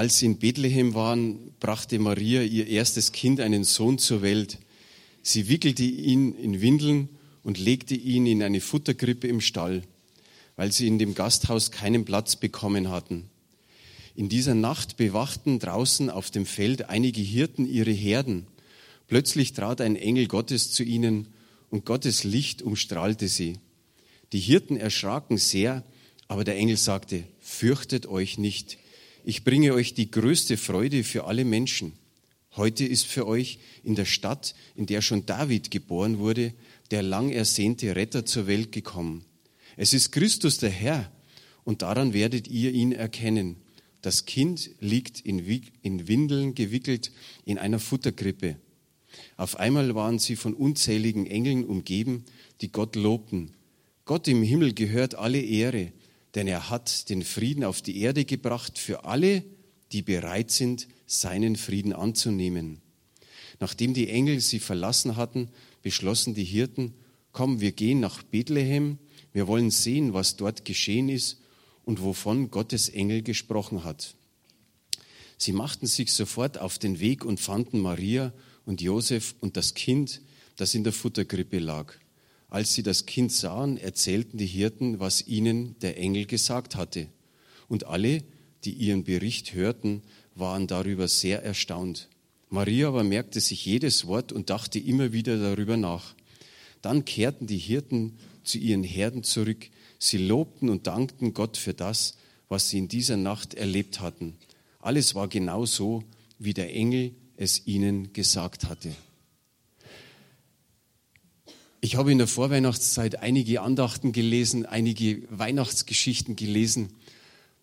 Als sie in Bethlehem waren, brachte Maria ihr erstes Kind, einen Sohn, zur Welt. Sie wickelte ihn in Windeln und legte ihn in eine Futterkrippe im Stall, weil sie in dem Gasthaus keinen Platz bekommen hatten. In dieser Nacht bewachten draußen auf dem Feld einige Hirten ihre Herden. Plötzlich trat ein Engel Gottes zu ihnen und Gottes Licht umstrahlte sie. Die Hirten erschraken sehr, aber der Engel sagte, fürchtet euch nicht, ich bringe euch die größte Freude für alle Menschen. Heute ist für euch in der Stadt, in der schon David geboren wurde, der lang ersehnte Retter zur Welt gekommen. Es ist Christus der Herr, und daran werdet ihr ihn erkennen. Das Kind liegt in, Windeln gewickelt in einer Futterkrippe. Auf einmal waren sie von unzähligen Engeln umgeben, die Gott lobten. Gott im Himmel gehört alle Ehre denn er hat den Frieden auf die Erde gebracht für alle, die bereit sind, seinen Frieden anzunehmen. Nachdem die Engel sie verlassen hatten, beschlossen die Hirten, komm, wir gehen nach Bethlehem, wir wollen sehen, was dort geschehen ist und wovon Gottes Engel gesprochen hat. Sie machten sich sofort auf den Weg und fanden Maria und Josef und das Kind, das in der Futterkrippe lag. Als sie das Kind sahen, erzählten die Hirten, was ihnen der Engel gesagt hatte. Und alle, die ihren Bericht hörten, waren darüber sehr erstaunt. Maria aber merkte sich jedes Wort und dachte immer wieder darüber nach. Dann kehrten die Hirten zu ihren Herden zurück. Sie lobten und dankten Gott für das, was sie in dieser Nacht erlebt hatten. Alles war genau so, wie der Engel es ihnen gesagt hatte. Ich habe in der Vorweihnachtszeit einige Andachten gelesen, einige Weihnachtsgeschichten gelesen.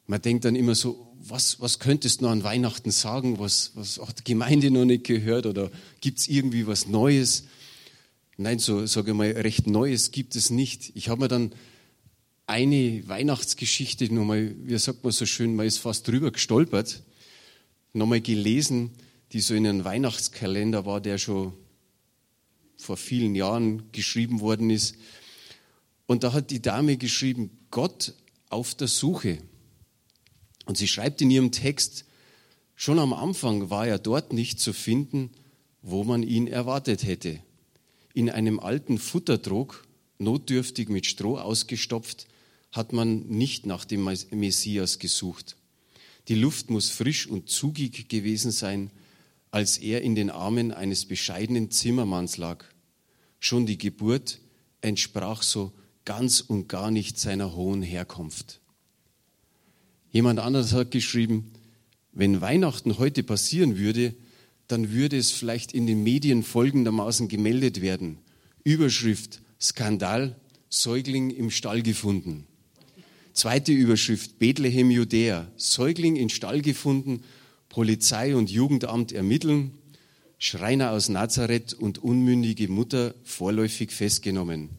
Man denkt dann immer so, was, was könntest du noch an Weihnachten sagen? Was, was hat die Gemeinde noch nicht gehört? Oder gibt es irgendwie was Neues? Nein, so sage ich mal, recht Neues gibt es nicht. Ich habe mir dann eine Weihnachtsgeschichte nochmal, wie sagt man so schön, man ist fast drüber gestolpert, nochmal gelesen, die so in einem Weihnachtskalender war, der schon vor vielen Jahren geschrieben worden ist. Und da hat die Dame geschrieben, Gott auf der Suche. Und sie schreibt in ihrem Text, schon am Anfang war er dort nicht zu finden, wo man ihn erwartet hätte. In einem alten Futtertrog, notdürftig mit Stroh ausgestopft, hat man nicht nach dem Messias gesucht. Die Luft muss frisch und zugig gewesen sein, als er in den Armen eines bescheidenen Zimmermanns lag. Schon die Geburt entsprach so ganz und gar nicht seiner hohen Herkunft. Jemand anderes hat geschrieben, wenn Weihnachten heute passieren würde, dann würde es vielleicht in den Medien folgendermaßen gemeldet werden. Überschrift Skandal, Säugling im Stall gefunden. Zweite Überschrift Bethlehem Judäa, Säugling im Stall gefunden, Polizei und Jugendamt ermitteln, Schreiner aus Nazareth und unmündige Mutter vorläufig festgenommen.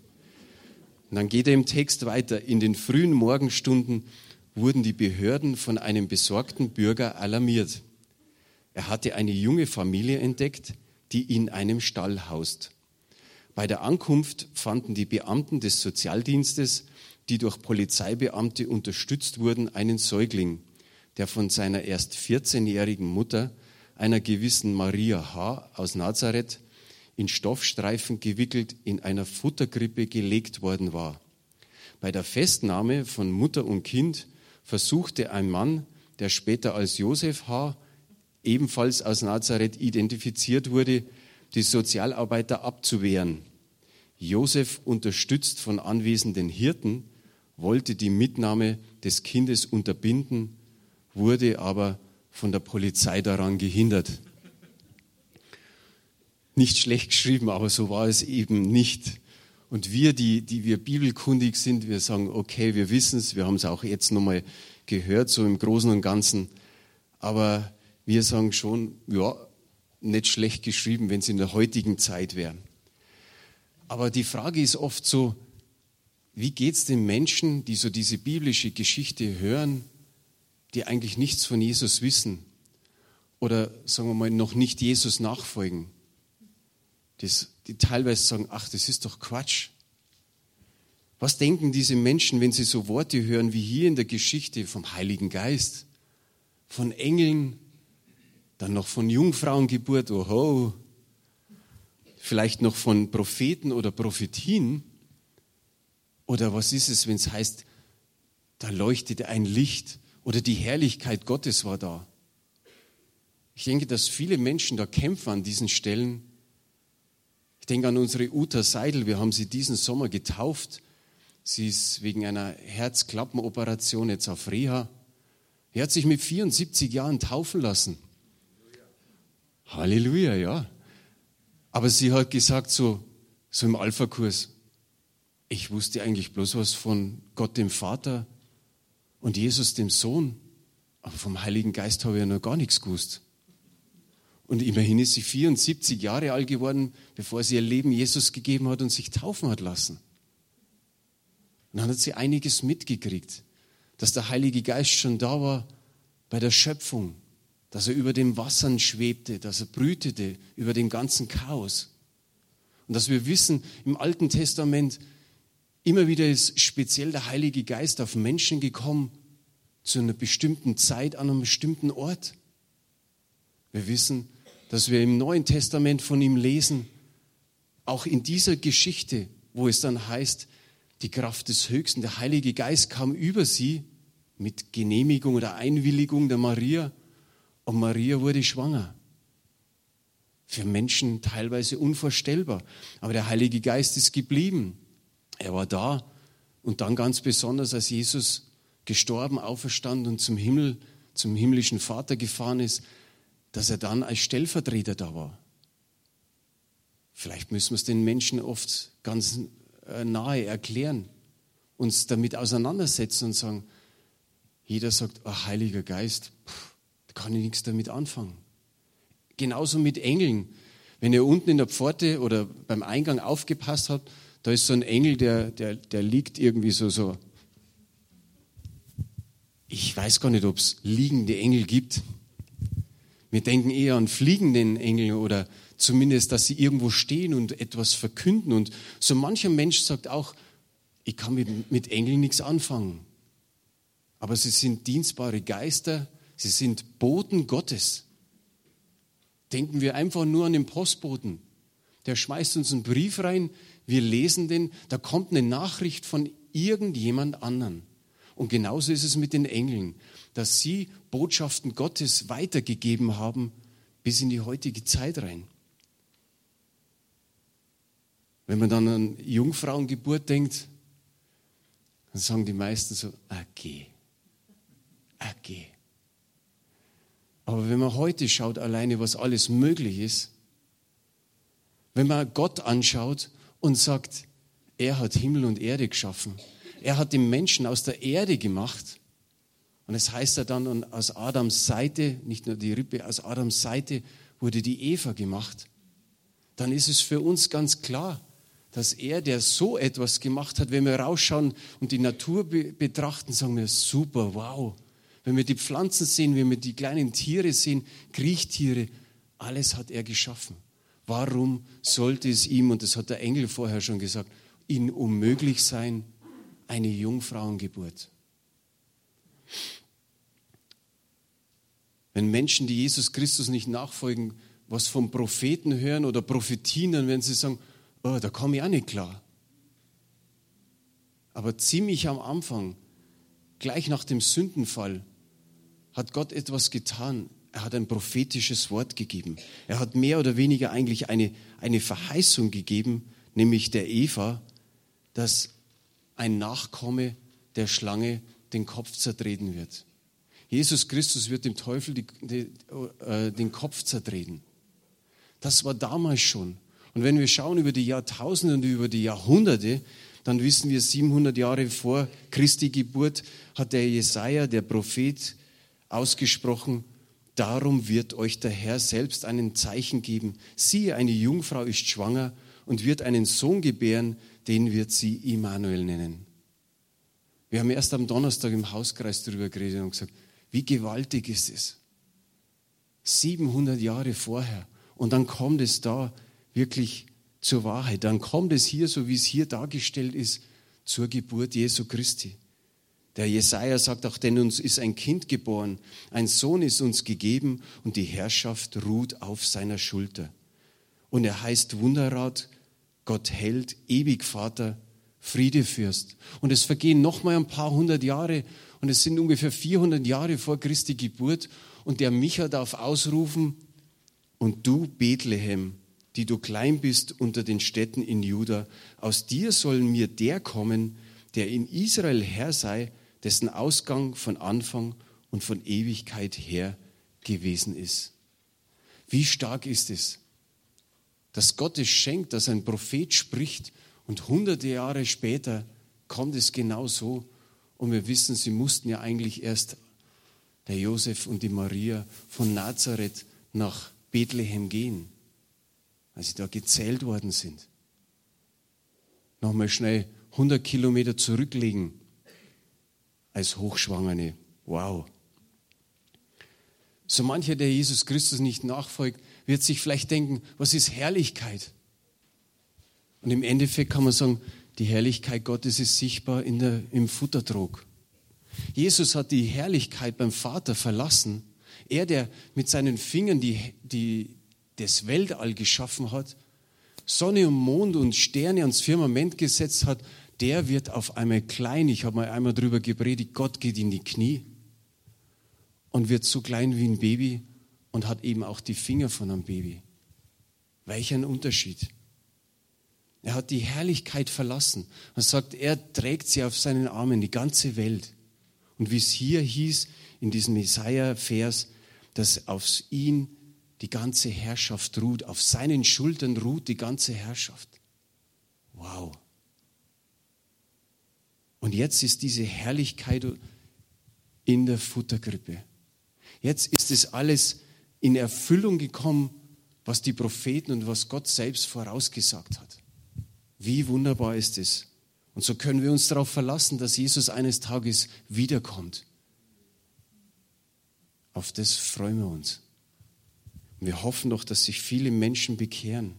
Und dann geht er im Text weiter. In den frühen Morgenstunden wurden die Behörden von einem besorgten Bürger alarmiert. Er hatte eine junge Familie entdeckt, die in einem Stall haust. Bei der Ankunft fanden die Beamten des Sozialdienstes, die durch Polizeibeamte unterstützt wurden, einen Säugling der von seiner erst 14-jährigen Mutter, einer gewissen Maria H. aus Nazareth, in Stoffstreifen gewickelt in einer Futterkrippe gelegt worden war. Bei der Festnahme von Mutter und Kind versuchte ein Mann, der später als Josef H., ebenfalls aus Nazareth identifiziert wurde, die Sozialarbeiter abzuwehren. Josef, unterstützt von anwesenden Hirten, wollte die Mitnahme des Kindes unterbinden wurde aber von der Polizei daran gehindert. Nicht schlecht geschrieben, aber so war es eben nicht. Und wir, die, die wir bibelkundig sind, wir sagen, okay, wir wissen es, wir haben es auch jetzt nochmal gehört, so im Großen und Ganzen. Aber wir sagen schon, ja, nicht schlecht geschrieben, wenn es in der heutigen Zeit wäre. Aber die Frage ist oft so, wie geht es den Menschen, die so diese biblische Geschichte hören die eigentlich nichts von Jesus wissen oder sagen wir mal noch nicht Jesus nachfolgen, das, die teilweise sagen, ach, das ist doch Quatsch. Was denken diese Menschen, wenn sie so Worte hören wie hier in der Geschichte vom Heiligen Geist? von Engeln, dann noch von Jungfrauengeburt, oho, vielleicht noch von Propheten oder Prophetien. Oder was ist es, wenn es heißt, da leuchtete ein Licht oder die Herrlichkeit Gottes war da. Ich denke, dass viele Menschen da kämpfen an diesen Stellen. Ich denke an unsere Uta Seidel, wir haben sie diesen Sommer getauft. Sie ist wegen einer Herzklappenoperation jetzt auf Reha. Er hat sich mit 74 Jahren taufen lassen. Halleluja, ja. Aber sie hat gesagt, so, so im Alpha-Kurs, ich wusste eigentlich bloß was von Gott dem Vater und Jesus dem Sohn, aber vom Heiligen Geist habe ich ja noch gar nichts gewusst. Und immerhin ist sie 74 Jahre alt geworden, bevor sie ihr Leben Jesus gegeben hat und sich taufen hat lassen. Und dann hat sie einiges mitgekriegt, dass der Heilige Geist schon da war bei der Schöpfung, dass er über den Wassern schwebte, dass er brütete über dem ganzen Chaos. Und dass wir wissen, im Alten Testament immer wieder ist speziell der Heilige Geist auf Menschen gekommen, zu einer bestimmten Zeit, an einem bestimmten Ort. Wir wissen, dass wir im Neuen Testament von ihm lesen, auch in dieser Geschichte, wo es dann heißt, die Kraft des Höchsten, der Heilige Geist kam über sie mit Genehmigung oder Einwilligung der Maria und Maria wurde schwanger. Für Menschen teilweise unvorstellbar. Aber der Heilige Geist ist geblieben. Er war da. Und dann ganz besonders, als Jesus gestorben, auferstanden und zum Himmel, zum himmlischen Vater gefahren ist, dass er dann als Stellvertreter da war. Vielleicht müssen wir es den Menschen oft ganz äh, nahe erklären, uns damit auseinandersetzen und sagen, jeder sagt, oh, Heiliger Geist, da kann ich nichts damit anfangen. Genauso mit Engeln. Wenn ihr unten in der Pforte oder beim Eingang aufgepasst habt, da ist so ein Engel, der, der, der liegt irgendwie so, so. Ich weiß gar nicht, ob es liegende Engel gibt. Wir denken eher an fliegenden Engel oder zumindest, dass sie irgendwo stehen und etwas verkünden. Und so mancher Mensch sagt auch, ich kann mit, mit Engeln nichts anfangen. Aber sie sind dienstbare Geister, sie sind Boten Gottes. Denken wir einfach nur an den Postboten. Der schmeißt uns einen Brief rein, wir lesen den, da kommt eine Nachricht von irgendjemand anderen. Und genauso ist es mit den Engeln, dass sie Botschaften Gottes weitergegeben haben bis in die heutige Zeit rein. Wenn man dann an Jungfrauengeburt denkt, dann sagen die meisten so, okay, okay. Aber wenn man heute schaut, alleine was alles möglich ist, wenn man Gott anschaut und sagt, er hat Himmel und Erde geschaffen, er hat den Menschen aus der Erde gemacht, und es heißt ja dann, aus Adams Seite, nicht nur die Rippe, aus Adams Seite wurde die Eva gemacht, dann ist es für uns ganz klar, dass er, der so etwas gemacht hat, wenn wir rausschauen und die Natur be betrachten, sagen wir, super, wow. Wenn wir die Pflanzen sehen, wenn wir die kleinen Tiere sehen, Kriechtiere, alles hat er geschaffen. Warum sollte es ihm, und das hat der Engel vorher schon gesagt, ihn unmöglich sein, eine Jungfrauengeburt? Wenn Menschen, die Jesus Christus nicht nachfolgen, was vom Propheten hören oder prophetien, dann werden sie sagen, oh, da komme ich auch nicht klar. Aber ziemlich am Anfang, gleich nach dem Sündenfall, hat Gott etwas getan. Er hat ein prophetisches Wort gegeben. Er hat mehr oder weniger eigentlich eine, eine Verheißung gegeben, nämlich der Eva, dass ein Nachkomme der Schlange den Kopf zertreten wird. Jesus Christus wird dem Teufel die, die, äh, den Kopf zertreten. Das war damals schon. Und wenn wir schauen über die Jahrtausende und über die Jahrhunderte, dann wissen wir, 700 Jahre vor Christi Geburt hat der Jesaja, der Prophet, ausgesprochen, darum wird euch der Herr selbst einen Zeichen geben. Siehe, eine Jungfrau ist schwanger und wird einen Sohn gebären, den wird sie Immanuel nennen. Wir haben erst am Donnerstag im Hauskreis darüber geredet und gesagt, wie gewaltig ist es. 700 Jahre vorher. Und dann kommt es da wirklich zur Wahrheit. Dann kommt es hier, so wie es hier dargestellt ist, zur Geburt Jesu Christi. Der Jesaja sagt auch, denn uns ist ein Kind geboren, ein Sohn ist uns gegeben und die Herrschaft ruht auf seiner Schulter. Und er heißt Wunderrat, Gott hält, ewig Vater, Friedefürst. Und es vergehen noch mal ein paar hundert Jahre und es sind ungefähr 400 Jahre vor Christi Geburt und der Micha darf ausrufen, und du Bethlehem, die du klein bist unter den Städten in Juda, aus dir soll mir der kommen, der in Israel Herr sei, dessen Ausgang von Anfang und von Ewigkeit her gewesen ist. Wie stark ist es, dass Gott es schenkt, dass ein Prophet spricht und hunderte Jahre später kommt es genau so. Und wir wissen, sie mussten ja eigentlich erst, der Josef und die Maria, von Nazareth nach Bethlehem gehen, als sie da gezählt worden sind. Nochmal schnell 100 Kilometer zurücklegen als Hochschwangere. Wow. So mancher, der Jesus Christus nicht nachfolgt, wird sich vielleicht denken, was ist Herrlichkeit? Und im Endeffekt kann man sagen, die Herrlichkeit Gottes ist sichtbar in der, im Futtertrog. Jesus hat die Herrlichkeit beim Vater verlassen. Er, der mit seinen Fingern die, die, das Weltall geschaffen hat, Sonne und Mond und Sterne ans Firmament gesetzt hat, der wird auf einmal klein. Ich habe mal einmal darüber gepredigt, Gott geht in die Knie und wird so klein wie ein Baby und hat eben auch die Finger von einem Baby. Welch ein Unterschied. Er hat die Herrlichkeit verlassen. Er sagt, er trägt sie auf seinen Armen, die ganze Welt. Und wie es hier hieß in diesem Jesaja-Vers, dass auf ihn die ganze Herrschaft ruht, auf seinen Schultern ruht die ganze Herrschaft. Wow. Und jetzt ist diese Herrlichkeit in der Futtergrippe. Jetzt ist es alles in Erfüllung gekommen, was die Propheten und was Gott selbst vorausgesagt hat. Wie wunderbar ist es. Und so können wir uns darauf verlassen, dass Jesus eines Tages wiederkommt. Auf das freuen wir uns. Wir hoffen doch, dass sich viele Menschen bekehren.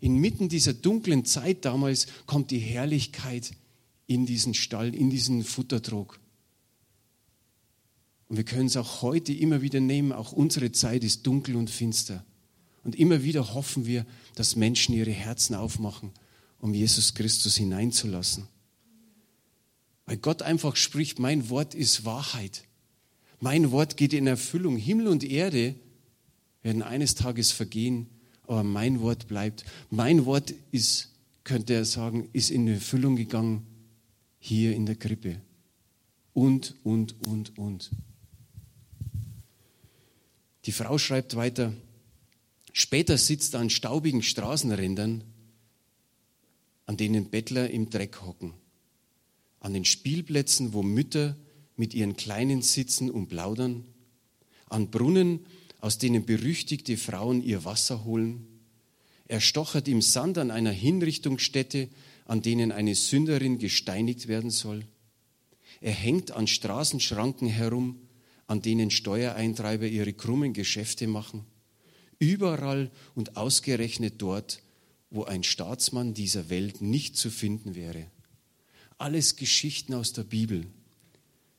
Inmitten dieser dunklen Zeit damals kommt die Herrlichkeit in diesen Stall, in diesen Futtertrog. Und wir können es auch heute immer wieder nehmen. Auch unsere Zeit ist dunkel und finster. Und immer wieder hoffen wir, dass Menschen ihre Herzen aufmachen, um Jesus Christus hineinzulassen. Weil Gott einfach spricht, mein Wort ist Wahrheit. Mein Wort geht in Erfüllung. Himmel und Erde werden eines Tages vergehen, aber mein Wort bleibt. Mein Wort ist, könnte er sagen, ist in Erfüllung gegangen hier in der Krippe. Und, und, und, und. Die Frau schreibt weiter, später sitzt er an staubigen Straßenrändern, an denen Bettler im Dreck hocken, an den Spielplätzen, wo Mütter mit ihren Kleinen sitzen und plaudern, an Brunnen, aus denen berüchtigte Frauen ihr Wasser holen. Er stochert im Sand an einer Hinrichtungsstätte, an denen eine Sünderin gesteinigt werden soll. Er hängt an Straßenschranken herum, an denen Steuereintreiber ihre krummen Geschäfte machen. Überall und ausgerechnet dort, wo ein Staatsmann dieser Welt nicht zu finden wäre. Alles Geschichten aus der Bibel.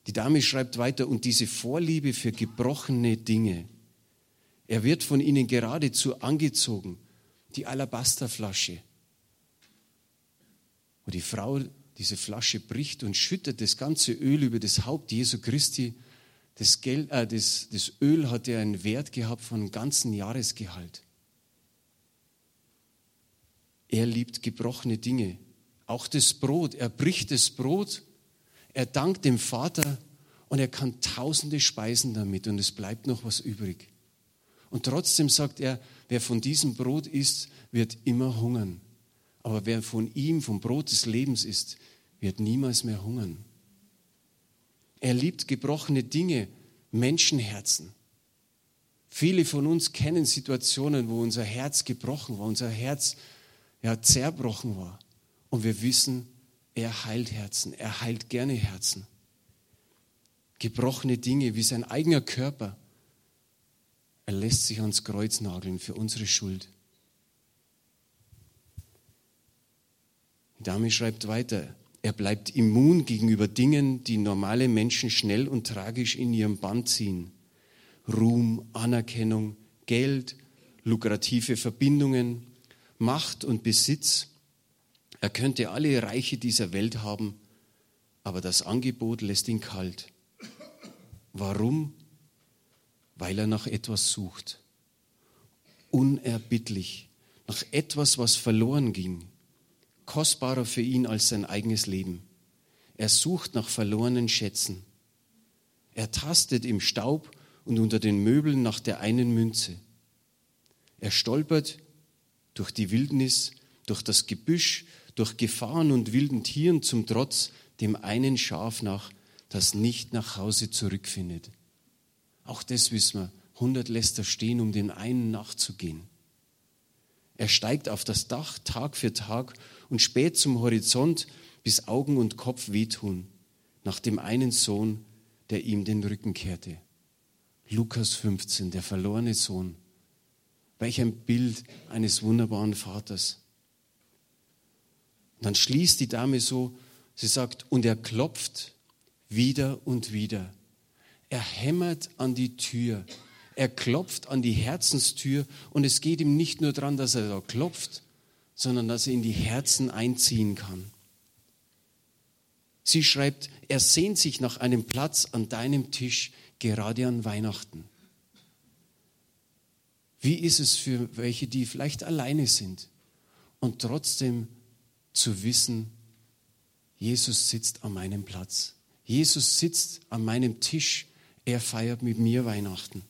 Die Dame schreibt weiter, und diese Vorliebe für gebrochene Dinge, er wird von ihnen geradezu angezogen. Die Alabasterflasche, wo die Frau diese Flasche bricht und schüttet das ganze Öl über das Haupt Jesu Christi. Das, Geld, äh, das, das Öl hatte einen Wert gehabt von einem ganzen Jahresgehalt. Er liebt gebrochene Dinge. Auch das Brot. Er bricht das Brot. Er dankt dem Vater und er kann tausende speisen damit und es bleibt noch was übrig. Und trotzdem sagt er, wer von diesem Brot isst, wird immer hungern. Aber wer von ihm, vom Brot des Lebens isst, wird niemals mehr hungern. Er liebt gebrochene Dinge, Menschenherzen. Viele von uns kennen Situationen, wo unser Herz gebrochen war, unser Herz ja, zerbrochen war. Und wir wissen, er heilt Herzen, er heilt gerne Herzen. Gebrochene Dinge wie sein eigener Körper. Er lässt sich ans Kreuz nageln für unsere Schuld. Dame schreibt weiter, er bleibt immun gegenüber Dingen, die normale Menschen schnell und tragisch in ihrem Band ziehen. Ruhm, Anerkennung, Geld, lukrative Verbindungen, Macht und Besitz. Er könnte alle Reiche dieser Welt haben, aber das Angebot lässt ihn kalt. Warum? Weil er nach etwas sucht. Unerbittlich. Nach etwas, was verloren ging. Kostbarer für ihn als sein eigenes Leben. Er sucht nach verlorenen Schätzen. Er tastet im Staub und unter den Möbeln nach der einen Münze. Er stolpert durch die Wildnis, durch das Gebüsch, durch Gefahren und wilden Tieren zum Trotz dem einen Schaf nach, das nicht nach Hause zurückfindet. Auch das wissen wir. Hundert lässt er stehen, um den einen nachzugehen. Er steigt auf das Dach Tag für Tag und spät zum Horizont, bis Augen und Kopf wehtun, nach dem einen Sohn, der ihm den Rücken kehrte. Lukas 15, der verlorene Sohn. Welch ein Bild eines wunderbaren Vaters. Und dann schließt die Dame so, sie sagt, und er klopft wieder und wieder. Er hämmert an die Tür. Er klopft an die Herzenstür und es geht ihm nicht nur daran, dass er da klopft, sondern dass er in die Herzen einziehen kann. Sie schreibt, er sehnt sich nach einem Platz an deinem Tisch, gerade an Weihnachten. Wie ist es für welche, die vielleicht alleine sind und trotzdem zu wissen, Jesus sitzt an meinem Platz. Jesus sitzt an meinem Tisch. Er feiert mit mir Weihnachten.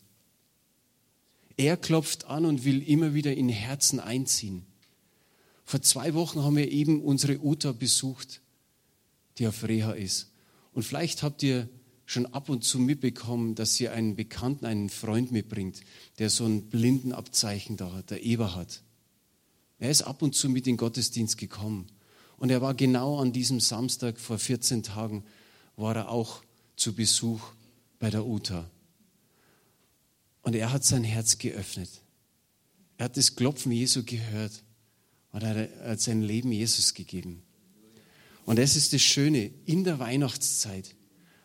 Er klopft an und will immer wieder in Herzen einziehen. Vor zwei Wochen haben wir eben unsere Uta besucht, die auf Reha ist. Und vielleicht habt ihr schon ab und zu mitbekommen, dass sie einen Bekannten, einen Freund mitbringt, der so ein Blindenabzeichen da hat, der Eberhard. Er ist ab und zu mit in den Gottesdienst gekommen. Und er war genau an diesem Samstag vor 14 Tagen, war er auch zu Besuch bei der Uta. Und er hat sein Herz geöffnet. Er hat das Klopfen Jesu gehört und er hat sein Leben Jesus gegeben. Und das ist das Schöne in der Weihnachtszeit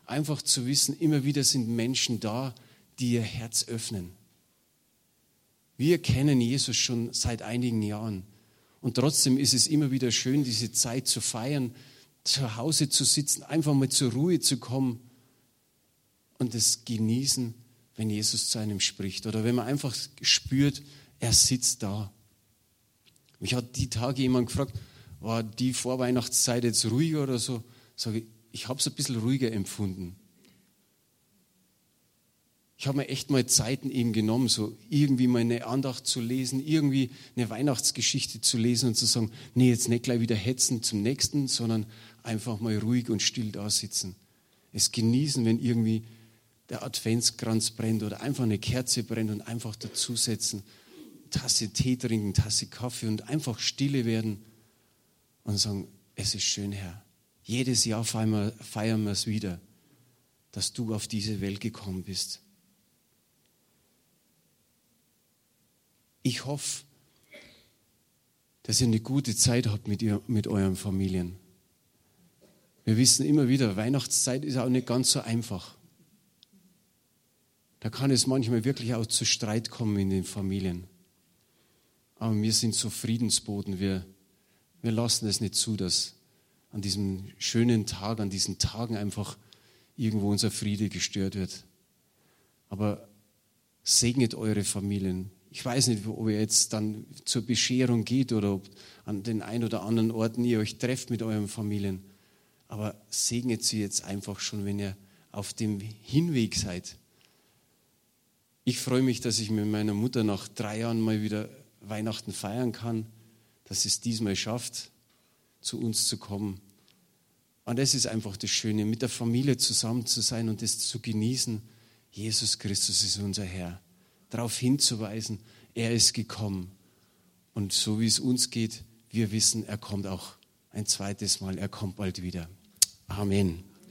einfach zu wissen, immer wieder sind Menschen da, die ihr Herz öffnen. Wir kennen Jesus schon seit einigen Jahren. Und trotzdem ist es immer wieder schön, diese Zeit zu feiern, zu Hause zu sitzen, einfach mal zur Ruhe zu kommen und es genießen, wenn Jesus zu einem spricht. Oder wenn man einfach spürt, er sitzt da. Mich hat die Tage jemand gefragt, war die Vorweihnachtszeit jetzt ruhiger oder so? Sage ich, ich habe es ein bisschen ruhiger empfunden. Ich habe mir echt mal Zeiten eben genommen, so irgendwie mal eine Andacht zu lesen, irgendwie eine Weihnachtsgeschichte zu lesen und zu sagen, nee, jetzt nicht gleich wieder hetzen zum nächsten, sondern einfach mal ruhig und still da sitzen. Es genießen, wenn irgendwie der Adventskranz brennt oder einfach eine Kerze brennt und einfach dazusetzen, Tasse Tee trinken, Tasse Kaffee und einfach stille werden und sagen, es ist schön, Herr. Jedes Jahr feiern wir, es wieder, dass du auf diese Welt gekommen bist. Ich hoffe, dass ihr eine gute Zeit habt mit, ihr, mit euren Familien. Wir wissen immer wieder, Weihnachtszeit ist auch nicht ganz so einfach. Da kann es manchmal wirklich auch zu Streit kommen in den Familien. Aber wir sind so Friedensboten, wir, wir lassen es nicht zu, dass an diesem schönen Tag, an diesen Tagen einfach irgendwo unser Friede gestört wird. Aber segnet eure Familien. Ich weiß nicht, ob ihr jetzt dann zur Bescherung geht oder ob an den ein oder anderen Orten ihr euch trefft mit euren Familien. Aber segnet sie jetzt einfach schon, wenn ihr auf dem Hinweg seid. Ich freue mich, dass ich mit meiner Mutter nach drei Jahren mal wieder Weihnachten feiern kann, dass es diesmal schafft zu uns zu kommen. Und das ist einfach das Schöne, mit der Familie zusammen zu sein und das zu genießen. Jesus Christus ist unser Herr. Darauf hinzuweisen, er ist gekommen. Und so wie es uns geht, wir wissen, er kommt auch ein zweites Mal, er kommt bald wieder. Amen.